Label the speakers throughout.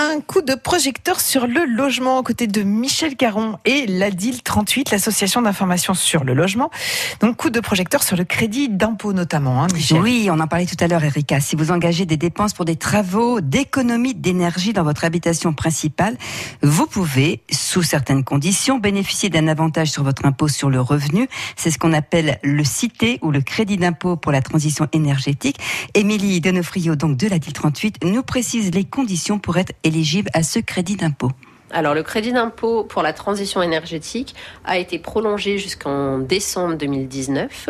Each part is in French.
Speaker 1: Un coup de projecteur sur le logement aux côtés de Michel Caron et l'ADIL 38, l'association d'information sur le logement. Donc coup de projecteur sur le crédit d'impôt notamment, hein, Michel.
Speaker 2: Oui, on en parlait tout à l'heure, Erika. Si vous engagez des dépenses pour des travaux d'économie d'énergie dans votre habitation principale, vous pouvez, sous certaines conditions, bénéficier d'un avantage sur votre impôt sur le revenu. C'est ce qu'on appelle le CITE ou le crédit d'impôt pour la transition énergétique. Émilie Denofrio, donc de l'ADIL 38, nous précise les conditions pour être à ce crédit d'impôt
Speaker 3: alors le crédit d'impôt pour la transition énergétique a été prolongé jusqu'en décembre 2019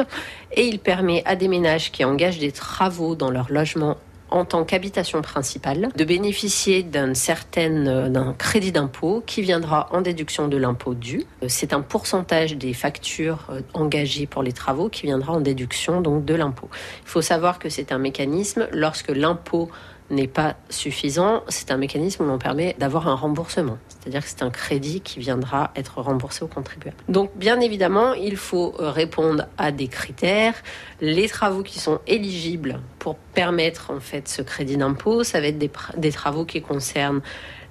Speaker 3: et il permet à des ménages qui engagent des travaux dans leur logement en tant qu'habitation principale de bénéficier d'un certain d'un crédit d'impôt qui viendra en déduction de l'impôt dû. C'est un pourcentage des factures engagées pour les travaux qui viendra en déduction donc de l'impôt. Il faut savoir que c'est un mécanisme lorsque l'impôt n'est pas suffisant, c'est un mécanisme où l'on permet d'avoir un remboursement. C'est-à-dire que c'est un crédit qui viendra être remboursé aux contribuables. Donc bien évidemment, il faut euh, répondre à des critères. Les travaux qui sont éligibles pour permettre en fait ce crédit d'impôt, ça va être des travaux qui concernent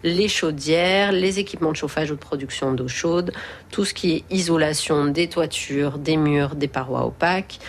Speaker 3: les chaudières, les équipements de chauffage ou de production d'eau chaude, tout ce qui est isolation des toitures, des murs, des parois opaques,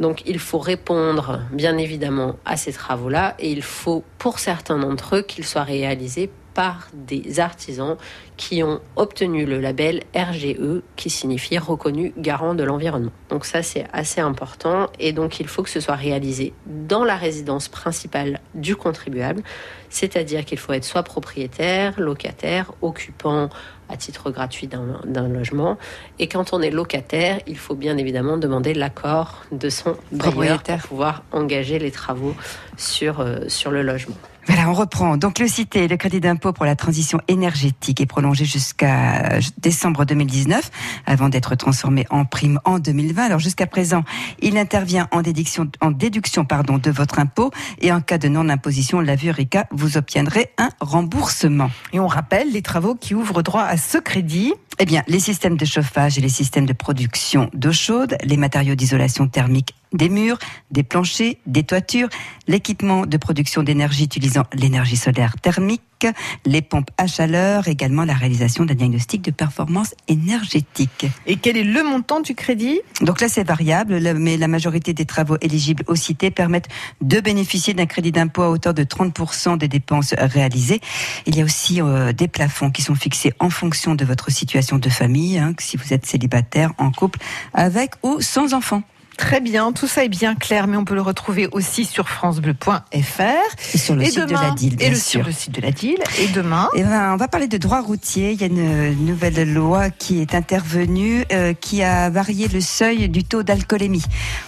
Speaker 3: donc il faut répondre bien évidemment à ces travaux-là et il faut pour certains d'entre eux qu'ils soient réalisés par des artisans qui ont obtenu le label RGE qui signifie reconnu garant de l'environnement. Donc ça c'est assez important et donc il faut que ce soit réalisé dans la résidence principale du contribuable, c'est-à-dire qu'il faut être soit propriétaire, locataire, occupant à titre gratuit d'un logement. Et quand on est locataire, il faut bien évidemment demander l'accord de son propriétaire pour pouvoir engager les travaux sur, euh, sur le logement.
Speaker 2: On reprend. Donc le CITE, le crédit d'impôt pour la transition énergétique, est prolongé jusqu'à décembre 2019, avant d'être transformé en prime en 2020. Alors jusqu'à présent, il intervient en déduction, en déduction pardon, de votre impôt, et en cas de non-imposition, l'a vu Erika, vous obtiendrez un remboursement.
Speaker 1: Et on rappelle les travaux qui ouvrent droit à ce crédit.
Speaker 2: Eh bien, les systèmes de chauffage et les systèmes de production d'eau chaude, les matériaux d'isolation thermique des murs, des planchers, des toitures, l'équipement de production d'énergie utilisant l'énergie solaire thermique, les pompes à chaleur, également la réalisation d'un diagnostic de performance énergétique.
Speaker 1: Et quel est le montant du crédit?
Speaker 2: Donc là, c'est variable, mais la majorité des travaux éligibles au CITE permettent de bénéficier d'un crédit d'impôt à hauteur de 30% des dépenses réalisées. Il y a aussi euh, des plafonds qui sont fixés en fonction de votre situation de famille, hein, si vous êtes célibataire, en couple, avec ou sans enfants.
Speaker 1: Très bien, tout ça est bien clair, mais on peut le retrouver aussi sur francebleu.fr
Speaker 2: et sur le site de la DIL,
Speaker 1: et sur le site de la DIL. Et demain,
Speaker 2: eh ben, on va parler de droit routier. Il y a une nouvelle loi qui est intervenue, euh, qui a varié le seuil du taux d'alcoolémie.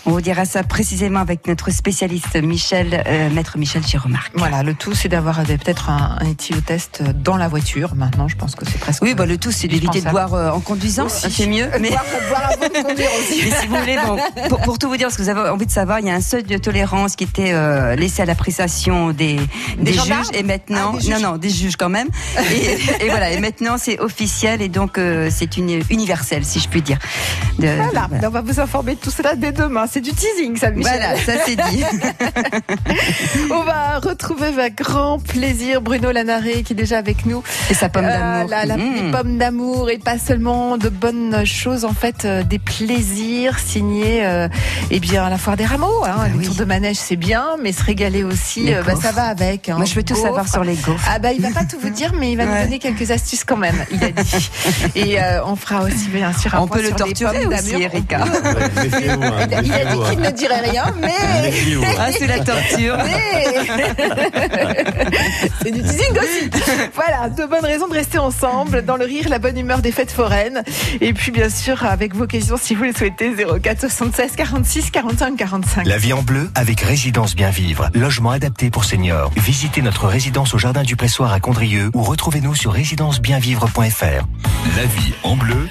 Speaker 2: On vous dira ça précisément avec notre spécialiste Michel, euh, maître Michel Giromarc.
Speaker 1: Voilà, le tout, c'est d'avoir peut-être un, un test dans la voiture. Maintenant, je pense que c'est presque.
Speaker 2: Oui, bah, le tout, c'est d'éviter de boire euh, en conduisant. C'est mieux.
Speaker 1: Mais... Boire, boire avant de conduire aussi.
Speaker 2: mais si vous voulez, bon, pour, tout vous dire, ce que vous avez envie de savoir, il y a un seuil de tolérance qui était euh, laissé à l'appréciation des, des, juges et maintenant, ah, non, non, des juges quand même. Et, et voilà, et maintenant c'est officiel et donc euh, c'est une universel, si je puis dire.
Speaker 1: De, voilà. on va vous informer de tout cela dès demain. C'est du teasing, ça, Michel.
Speaker 2: Voilà, ça c'est dit.
Speaker 1: on va retrouver avec grand plaisir Bruno Lanaré qui est déjà avec nous.
Speaker 2: Et sa pomme d'amour.
Speaker 1: Euh, la, mmh. pomme d'amour et pas seulement de bonnes choses, en fait, des plaisirs signés eh bien, à la foire des rameaux, hein, bah les tours de manège, c'est bien, mais se régaler aussi, euh, bah, ça va avec.
Speaker 2: Hein. Moi, je veux tout savoir sur les gaufres.
Speaker 1: Ah bah, il va pas tout vous dire, mais il va nous donner quelques astuces quand même. Il a dit. Et euh, on fera aussi bien sûr un
Speaker 2: On peut le torturer aussi, Erika.
Speaker 1: il, a dit qu'il ne dirait rien, mais
Speaker 2: ah, c'est la torture.
Speaker 1: c'est du teasing aussi. Voilà, de bonnes raisons de rester ensemble dans le rire, la bonne humeur des fêtes foraines. Et puis bien sûr avec vos questions si vous les souhaitez 04 76 46 45 45.
Speaker 4: La vie en bleu avec Résidence Bien Vivre, logement adapté pour seniors. Visitez notre résidence au jardin du Pressoir à Condrieu ou retrouvez-nous sur résidencebienvivre.fr. La vie en bleu